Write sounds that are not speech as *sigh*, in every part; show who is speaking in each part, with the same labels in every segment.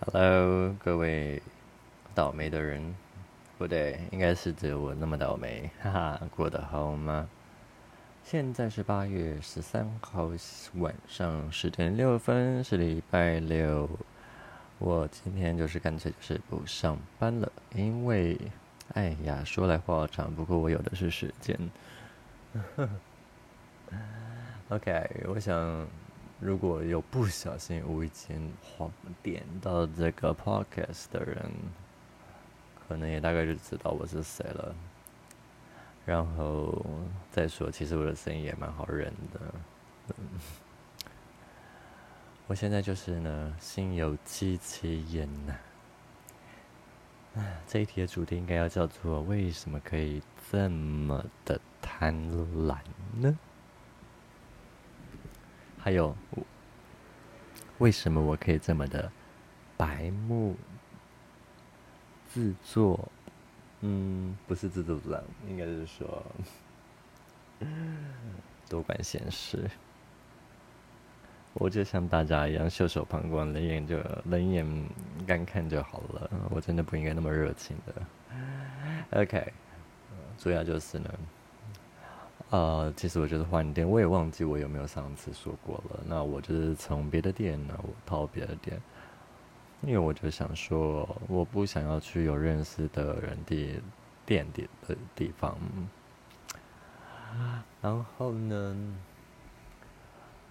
Speaker 1: Hello，各位倒霉的人，不对，应该是只有我那么倒霉，哈哈，过得好吗？现在是八月十三号晚上十点六分，是礼拜六。我今天就是干脆就是不上班了，因为，哎呀，说来话长，不过我有的是时间。*laughs* OK，我想。如果有不小心无意间点到这个 podcast 的人，可能也大概就知道我是谁了。然后再说，其实我的声音也蛮好认的。我现在就是呢，心有戚戚焉呐。这一题的主题应该要叫做“为什么可以这么的贪婪呢？”还有，为什么我可以这么的白目、自作？嗯，不是自作自长，应该是说 *laughs* 多管闲事。我就像大家一样袖手旁观，冷眼就冷眼干看就好了。我真的不应该那么热情的。OK，主要就是呢。呃，其实我就是换店，我也忘记我有没有上次说过了。那我就是从别的店呢，我套别的店，因为我就想说，我不想要去有认识的人的店的的地方。然后呢，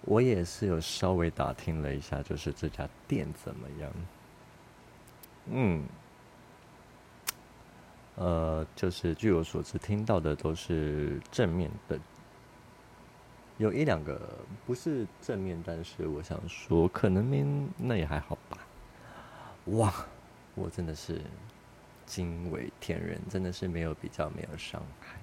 Speaker 1: 我也是有稍微打听了一下，就是这家店怎么样？嗯。呃，就是据我所知，听到的都是正面的，有一两个不是正面，但是我想说，可能那那也还好吧。哇，我真的是惊为天人，真的是没有比较，没有伤害。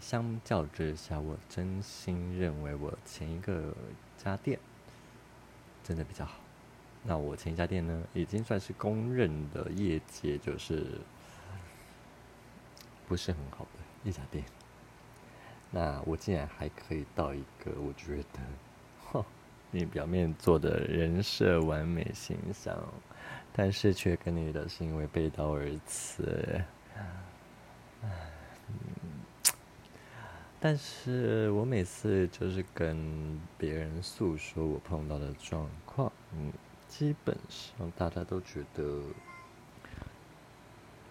Speaker 1: 相较之下，我真心认为我前一个家店真的比较好。那我前一家店呢，已经算是公认的业界就是不是很好的一家店。那我竟然还可以到一个，我觉得，哼，你表面做的人设完美形象，但是却跟你的行为背道而驰。但是我每次就是跟别人诉说我碰到的状况，嗯。基本上大家都觉得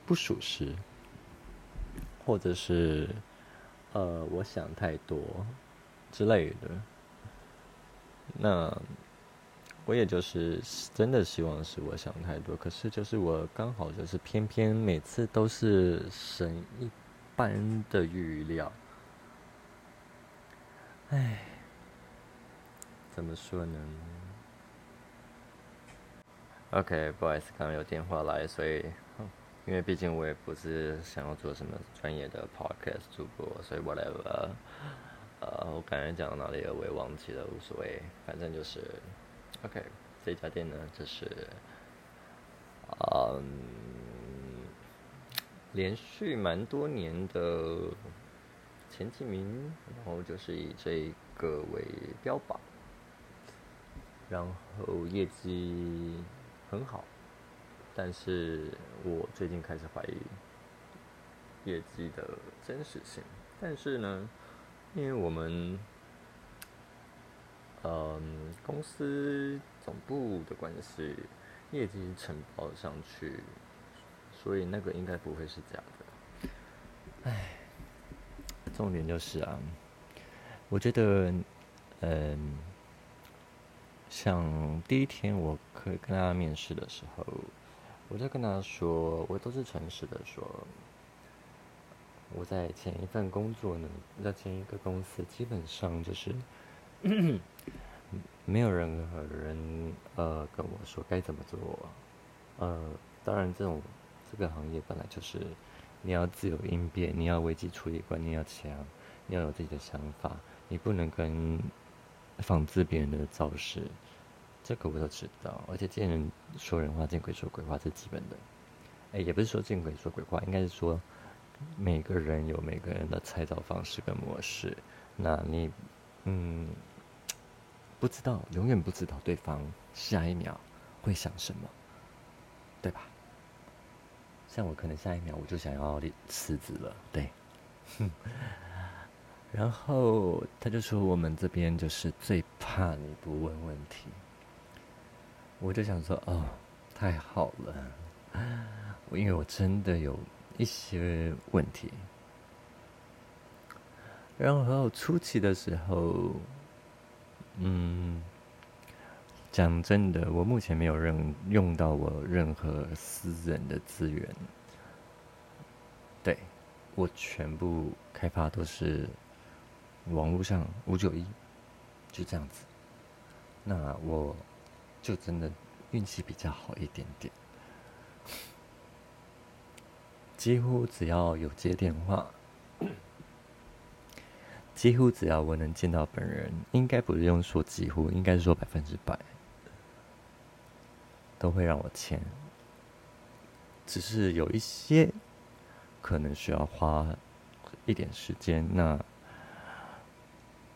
Speaker 1: 不属实，或者是呃，我想太多之类的。那我也就是真的希望是我想太多，可是就是我刚好就是偏偏每次都是神一般的预料。唉，怎么说呢？OK，不好意思，刚刚有电话来，所以因为毕竟我也不是想要做什么专业的 Podcast 主播，所以 whatever，呃，我刚才讲到哪里了，我也忘记了，无所谓，反正就是 OK。这家店呢，就是嗯，连续蛮多年的前几名，然后就是以这个为标榜，然后业绩。很好，但是我最近开始怀疑业绩的真实性。但是呢，因为我们嗯公司总部的关系，业绩承报上去，所以那个应该不会是假的。唉，重点就是啊，我觉得嗯。像第一天我可以跟他面试的时候，我就跟他说，我都是诚实的说，我在前一份工作呢，在前一个公司，基本上就是 *laughs* 没有任何人呃跟我说该怎么做，呃，当然这种这个行业本来就是你要自由应变，你要危机处理观念要强，你要有自己的想法，你不能跟。仿制别人的造势，这个我都知道。而且见人说人话，见鬼说鬼话，是基本的。哎，也不是说见鬼说鬼话，应该是说每个人有每个人的猜到方式跟模式。那你，嗯，不知道，永远不知道对方下一秒会想什么，对吧？像我可能下一秒我就想要辞职了，对。哼 *laughs* 然后他就说我们这边就是最怕你不问问题。我就想说哦，太好了，*laughs* 因为我真的有一些问题。然后初期的时候，嗯，讲真的，我目前没有任用到我任何私人的资源，对我全部开发都是网络上五九一，就这样子。那我。就真的运气比较好一点点，几乎只要有接电话，几乎只要我能见到本人，应该不是用说几乎，应该是说百分之百，都会让我签。只是有一些可能需要花一点时间，那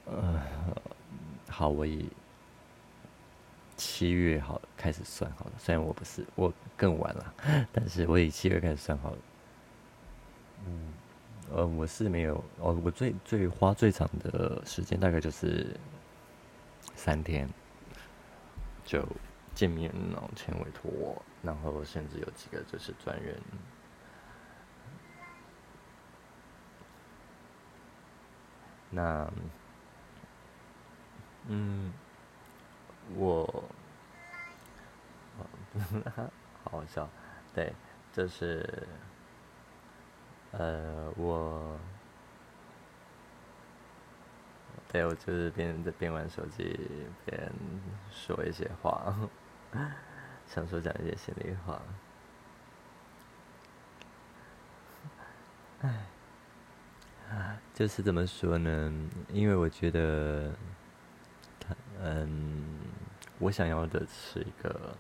Speaker 1: 呃，好，我以。七月好开始算好了，虽然我不是，我更晚了，但是我以七月开始算好了。嗯，呃，我是没有，哦，我最最花最长的时间大概就是三天，就见面然后签委托，然后甚至有几个就是专人。那，嗯。我，好好笑，对，就是，呃，我，对我就是边在边玩手机边说一些话，*laughs* 想说讲一些心里话，唉，就是怎么说呢？因为我觉得。嗯，我想要的是一个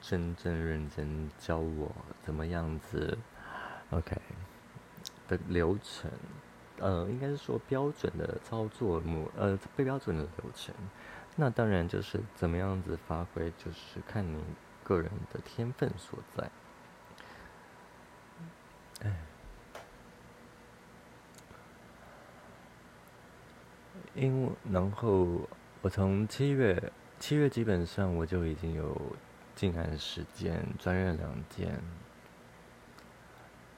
Speaker 1: 真正认真教我怎么样子，OK 的流程，呃，应该是说标准的操作模，呃，非标准的流程。那当然就是怎么样子发挥，就是看你个人的天分所在。哎，因为然后。我从七月，七月基本上我就已经有进案时间，专任两件，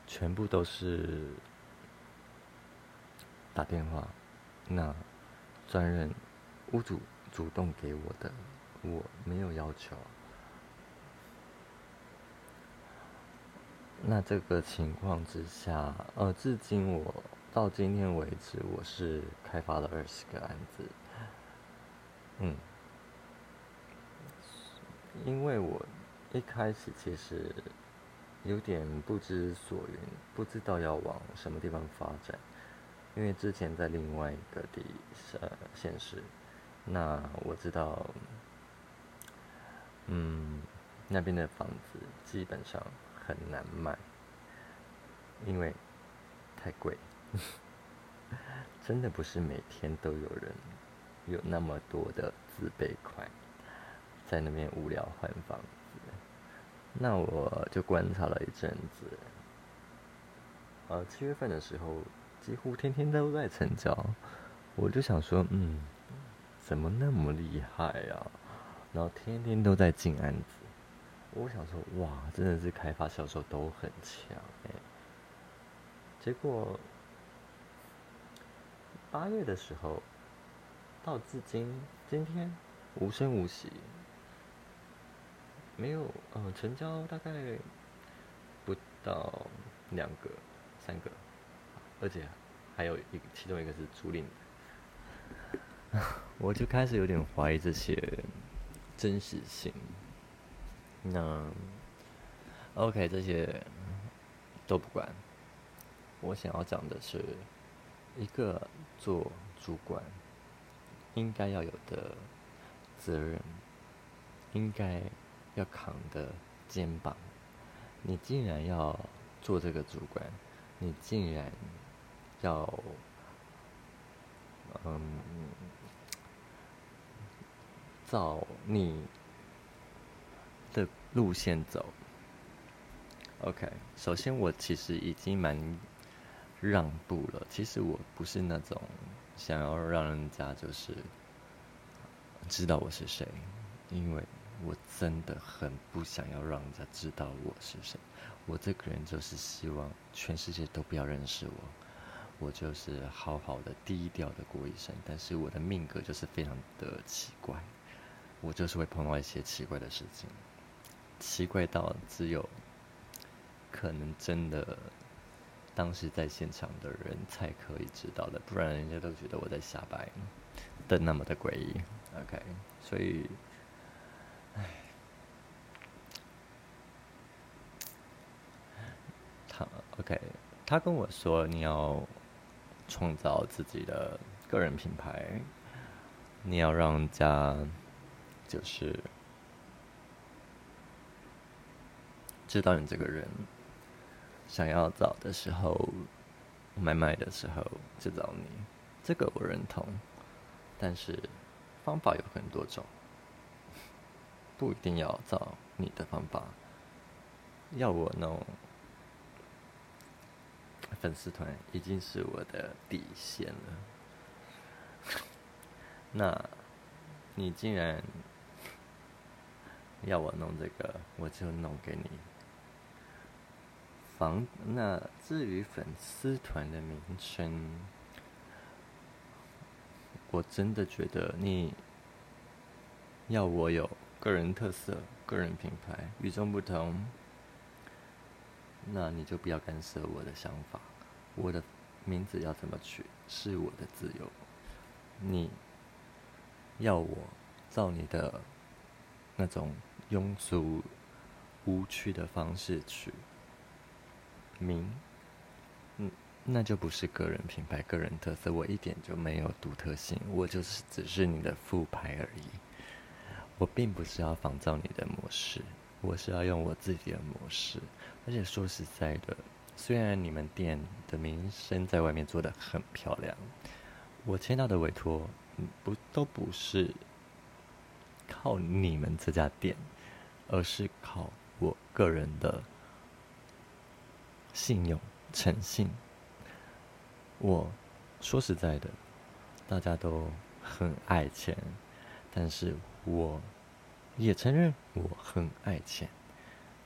Speaker 1: 全部都是打电话，那专任屋主主动给我的，我没有要求。那这个情况之下，呃，至今我到今天为止，我是开发了二十个案子。嗯，因为我一开始其实有点不知所云，不知道要往什么地方发展。因为之前在另外一个地呃现实，那我知道，嗯，那边的房子基本上很难卖，因为太贵，*laughs* 真的不是每天都有人。有那么多的自备款，在那边无聊换房子，那我就观察了一阵子。呃，七月份的时候，几乎天天都在成交，我就想说，嗯，怎么那么厉害呀？然后天天都在进案子，我想说，哇，真的是开发销售都很强哎。结果八月的时候。到至今，今天无声无息，没有呃成交大概不到两个、三个，而且还有一其中一个是租赁的，*laughs* 我就开始有点怀疑这些真实性。那 OK，这些都不管，我想要讲的是一个做主管。应该要有的责任，应该要扛的肩膀，你竟然要做这个主管，你竟然要，嗯，照你的路线走。OK，首先我其实已经蛮让步了。其实我不是那种想要让人家就是知道我是谁，因为我真的很不想要让人家知道我是谁。我这个人就是希望全世界都不要认识我，我就是好好的低调的过一生。但是我的命格就是非常的奇怪，我就是会碰到一些奇怪的事情，奇怪到只有。可能真的，当时在现场的人才可以知道的，不然人家都觉得我在瞎掰的那么的诡异。OK，所以，唉，他 OK，他跟我说你要创造自己的个人品牌，你要让家就是知道你这个人。想要找的时候，买卖的时候就找你，这个我认同。但是方法有很多种，*laughs* 不一定要找你的方法。要我弄粉丝团，已经是我的底线了。*laughs* 那，你竟然要我弄这个，我就弄给你。房那至于粉丝团的名称，我真的觉得你要我有个人特色、个人品牌、与众不同，那你就不要干涉我的想法。我的名字要怎么取是我的自由。你要我照你的那种庸俗无趣的方式取。名，嗯，那就不是个人品牌、个人特色，我一点就没有独特性，我就是只是你的副牌而已。我并不是要仿照你的模式，我是要用我自己的模式。而且说实在的，虽然你们店的名声在外面做的很漂亮，我签到的委托，不都不是靠你们这家店，而是靠我个人的。信用、诚信，我说实在的，大家都很爱钱，但是我也承认我很爱钱，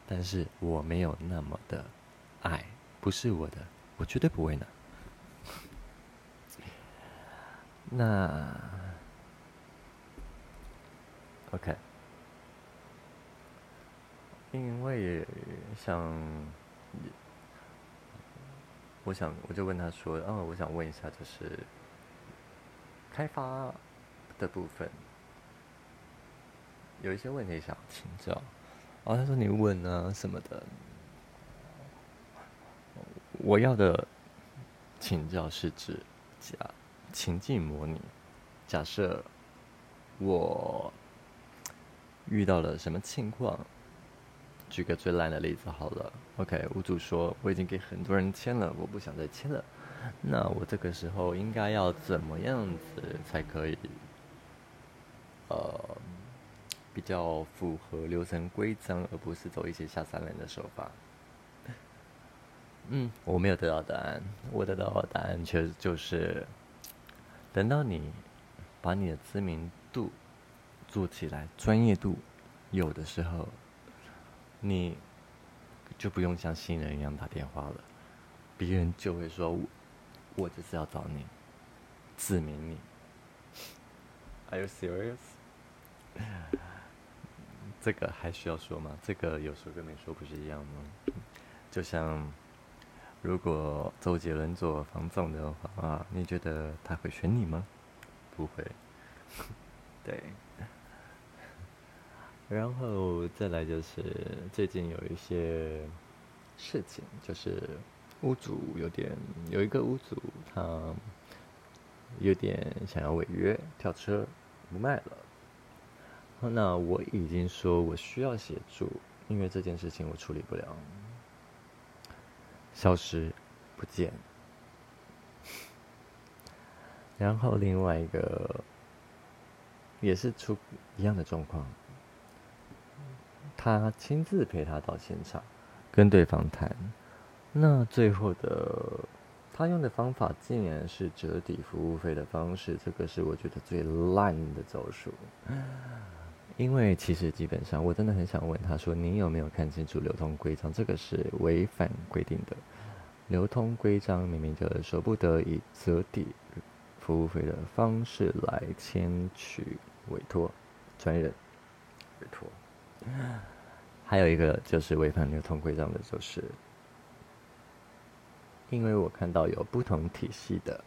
Speaker 1: 但是我没有那么的爱，不是我的，我绝对不会拿。*laughs* 那，OK，因为想。我想，我就问他说：“哦，我想问一下，就是开发的部分，有一些问题想请教。”哦，他说：“你问啊什么的。”我要的请教是指假情境模拟，假设我遇到了什么情况。举个最烂的例子好了，OK，屋主说我已经给很多人签了，我不想再签了。那我这个时候应该要怎么样子才可以，呃，比较符合流程规章，而不是走一些下三滥的手法？嗯，我没有得到答案，我得到的答案却就是等到你把你的知名度做起来，专业度有的时候。你就不用像新人一样打电话了，别人就会说：“我就是要找你，指明你。”Are you serious？*laughs* 这个还需要说吗？这个有说跟没说不是一样吗？就像如果周杰伦做房总的话，你觉得他会选你吗？不会。*laughs* 对。然后再来就是最近有一些事情，就是屋主有点有一个屋主他有点想要违约跳车不卖了。那我已经说我需要协助，因为这件事情我处理不了，消失不见。然后另外一个也是出一样的状况。他亲自陪他到现场，跟对方谈。那最后的他用的方法竟然是折抵服务费的方式，这个是我觉得最烂的招数。*gasps* 因为其实基本上，我真的很想问他说：“你有没有看清楚流通规章？这个是违反规定的。流通规章明明就是说不得以折抵服务费的方式来签取委托专人。还有一个就是违反流通规章的，就是因为我看到有不同体系的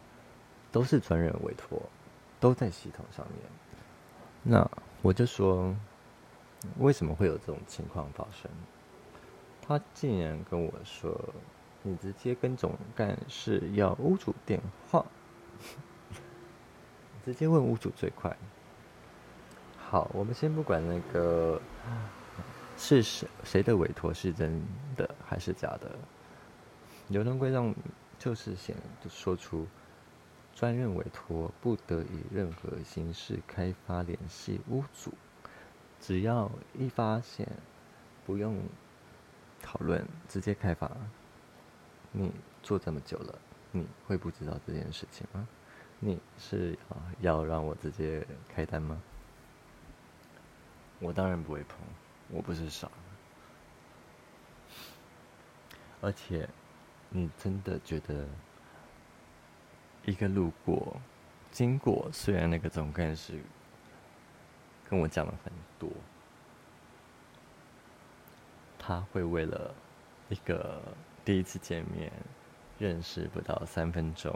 Speaker 1: 都是专人委托，都在系统上面。那。我就说，为什么会有这种情况发生？他竟然跟我说：“你直接跟总干事要屋主电话，直接问屋主最快。”好，我们先不管那个是谁谁的委托是真的还是假的，流通规章就是显说出。专任委托不得以任何形式开发联系屋主，只要一发现，不用讨论，直接开发。你做这么久了，你会不知道这件事情吗？你是要让我直接开单吗？我当然不会碰，我不是傻。而且，你真的觉得？一个路过、经过，虽然那个总干事跟我讲了很多，他会为了一个第一次见面、认识不到三分钟，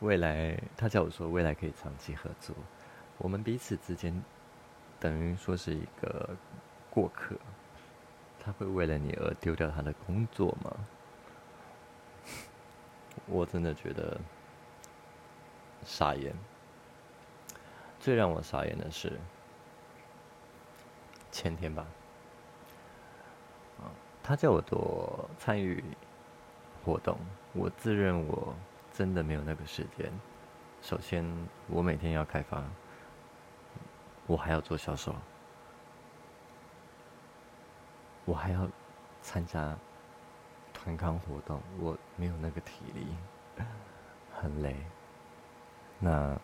Speaker 1: 未来他叫我说未来可以长期合作，我们彼此之间等于说是一个过客，他会为了你而丢掉他的工作吗？*laughs* 我真的觉得傻眼。最让我傻眼的是前天吧，他叫我多参与活动，我自认我真的没有那个时间。首先，我每天要开发，我还要做销售，我还要参加。团康活动，我没有那个体力，很累。那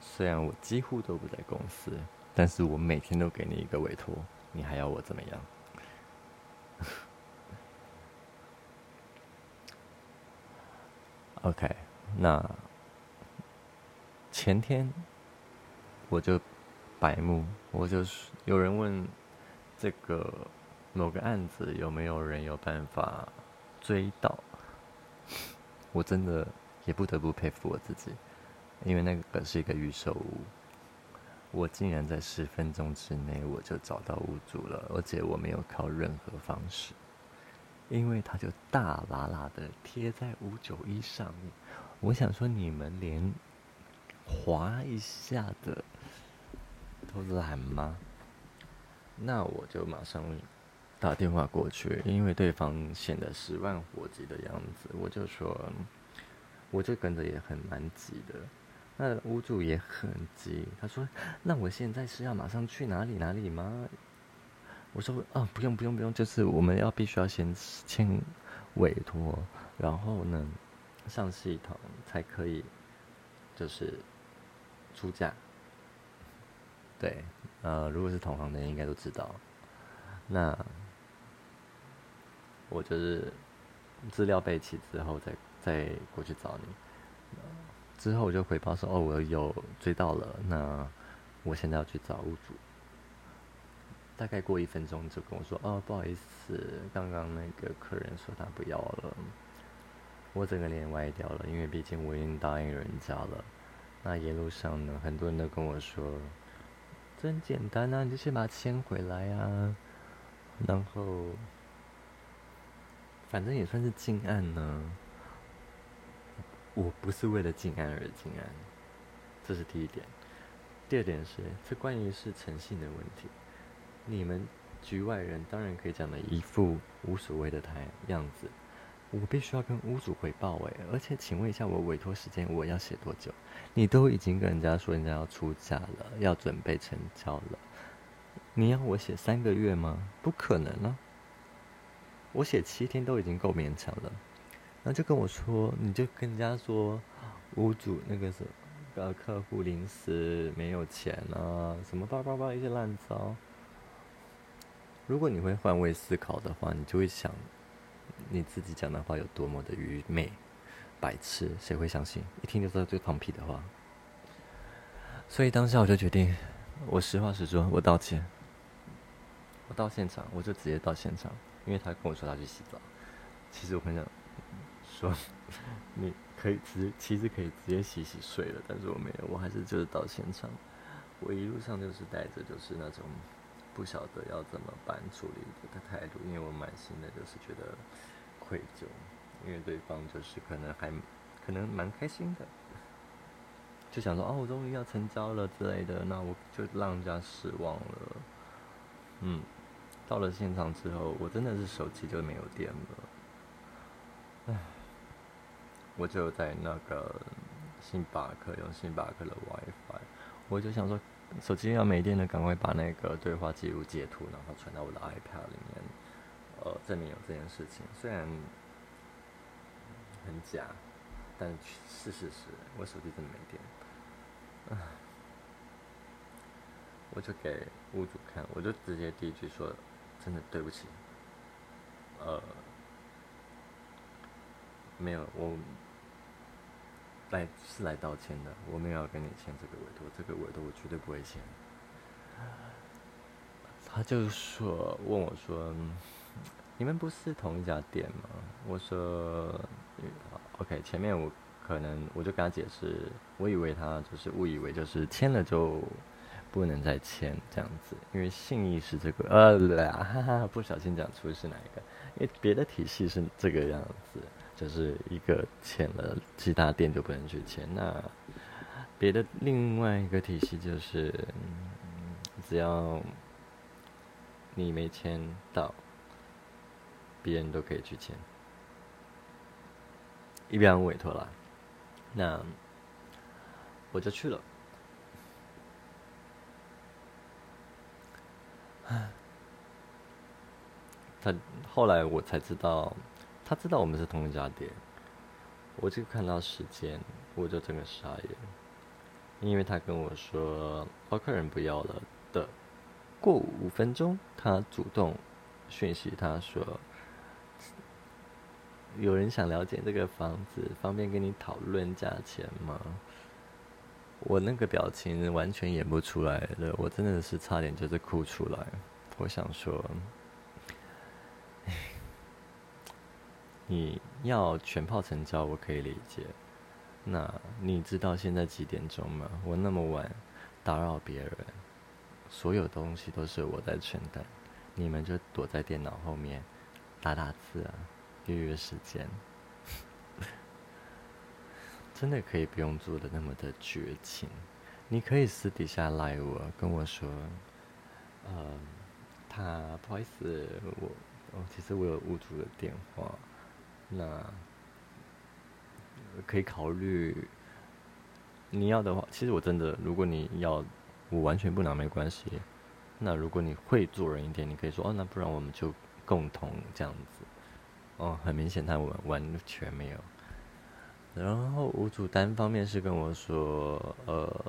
Speaker 1: 虽然我几乎都不在公司，但是我每天都给你一个委托，你还要我怎么样？*laughs* OK，那前天我就白目，我就是有人问这个。某个案子有没有人有办法追到？我真的也不得不佩服我自己，因为那个是一个预售屋，我竟然在十分钟之内我就找到屋主了，而且我没有靠任何方式，因为他就大喇喇的贴在五九一上面。我想说，你们连划一下的都懒吗？那我就马上。打电话过去，因为对方显得十万火急的样子，我就说，我就跟着也很蛮急的。那屋主也很急，他说：“那我现在是要马上去哪里哪里吗？”我说：“啊，不用不用不用，就是我们要必须要先签委托，然后呢上系统才可以，就是出价。对，呃，如果是同行的人应该都知道，那。”我就是资料备齐之后再再过去找你，之后我就回报说哦我有追到了，那我现在要去找屋主。大概过一分钟就跟我说哦不好意思，刚刚那个客人说他不要了，我整个脸歪掉了，因为毕竟我已经答应人家了。那一路上呢，很多人都跟我说，真简单啊，你就先把它签回来啊，然后。反正也算是静案呢。我不是为了静案而静案，这是第一点。第二点是，这关于是诚信的问题。你们局外人当然可以讲的一副无所谓的态样子，我必须要跟屋主回报哎。而且，请问一下，我委托时间我要写多久？你都已经跟人家说人家要出价了，要准备成交了。你要我写三个月吗？不可能啊！我写七天都已经够勉强了。那就跟我说，你就跟人家说，屋主那个是，呃，客户临时没有钱啊，什么叭叭叭一些烂招。如果你会换位思考的话，你就会想，你自己讲的话有多么的愚昧、白痴，谁会相信？一听就知道最放屁的话。所以当下我就决定，我实话实说，我道歉。我到现场，我就直接到现场，因为他跟我说他去洗澡。其实我很想说，你可以直，其实可以直接洗洗睡了，但是我没有，我还是就是到现场。我一路上就是带着就是那种。不晓得要怎么办处理的态度，因为我满心的就是觉得愧疚，因为对方就是可能还可能蛮开心的，就想说哦，我终于要成交了之类的，那我就让人家失望了。嗯，到了现场之后，我真的是手机就没有电了，唉，我就在那个星巴克用星巴克的 WiFi，我就想说。手机要没电了，赶快把那个对话记录截图，然后传到我的 iPad 里面，呃，证明有这件事情。虽然很假，但是事实，我手机真的没电。*laughs* 我就给屋主看，我就直接第一句说：“真的对不起。”呃，没有我。来是来道歉的，我没有要跟你签这个委托，这个委托我绝对不会签。他就说问我说：“你们不是同一家店吗？”我说：“OK。”前面我可能我就跟他解释，我以为他就是误以为就是签了就不能再签这样子，因为信义是这个呃，哈哈，不小心讲出是哪一个，因为别的体系是这个样子。就是一个签了，其他店就不能去签。那别的另外一个体系就是，只要你没签到，别人都可以去签。一边委托了，那我就去了。他后来我才知道。他知道我们是同一家店，我就看到时间，我就整个傻眼，因为他跟我说，包，客人不要了的，过五分钟，他主动讯息他说，有人想了解这个房子，方便跟你讨论价钱吗？我那个表情完全演不出来的，我真的是差点就是哭出来，我想说。你要全炮成交，我可以理解。那你知道现在几点钟吗？我那么晚打扰别人，所有东西都是我在承担，你们就躲在电脑后面打打字啊，约约时间。*laughs* 真的可以不用做的那么的绝情，你可以私底下赖我，跟我说，呃，他不好意思，我，哦，其实我有屋主的电话。那可以考虑，你要的话，其实我真的，如果你要，我完全不拿没关系。那如果你会做人一点，你可以说哦，那不然我们就共同这样子。哦，很明显他完完全没有。然后吴主单方面是跟我说，呃，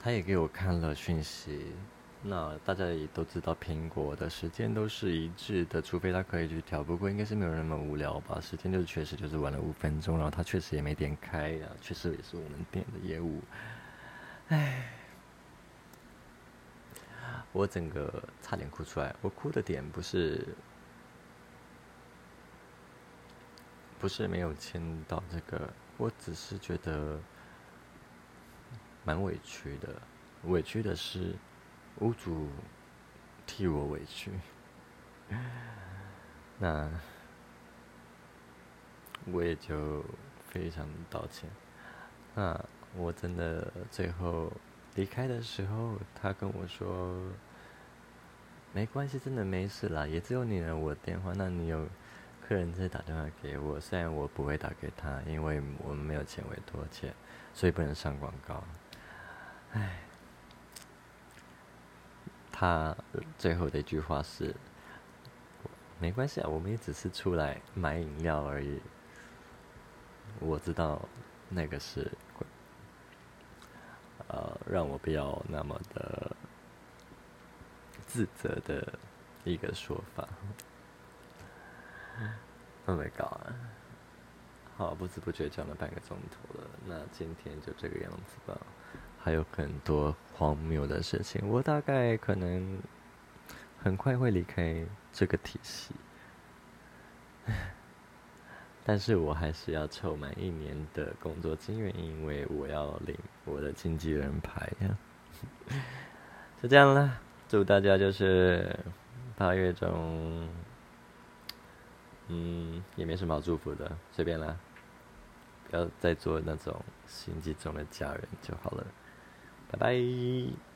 Speaker 1: 他也给我看了讯息。那大家也都知道，苹果的时间都是一致的，除非他可以去调。不过应该是没有那么无聊吧？时间就是确实就是晚了五分钟，然后他确实也没点开呀，确实也是我们店的业务。唉，我整个差点哭出来。我哭的点不是不是没有签到这个，我只是觉得蛮委屈的。委屈的是。屋主替我委屈，那我也就非常道歉。那我真的最后离开的时候，他跟我说：“没关系，真的没事啦，也只有你了我电话。那你有客人再打电话给我，虽然我不会打给他，因为我们没有钱委托签，所以不能上广告。”唉。他最后的一句话是：“没关系啊，我们也只是出来买饮料而已。”我知道那个是，让我不要那么的自责的一个说法。Oh my god！好，不知不觉讲了半个钟头了，那今天就这个样子吧。还有很多荒谬的事情，我大概可能很快会离开这个体系，*laughs* 但是我还是要凑满一年的工作经验，因为我要领我的经纪人牌呀。*laughs* 就这样了，祝大家就是八月中，嗯，也没什么好祝福的，随便啦，不要再做那种心机中的家人就好了。拜拜。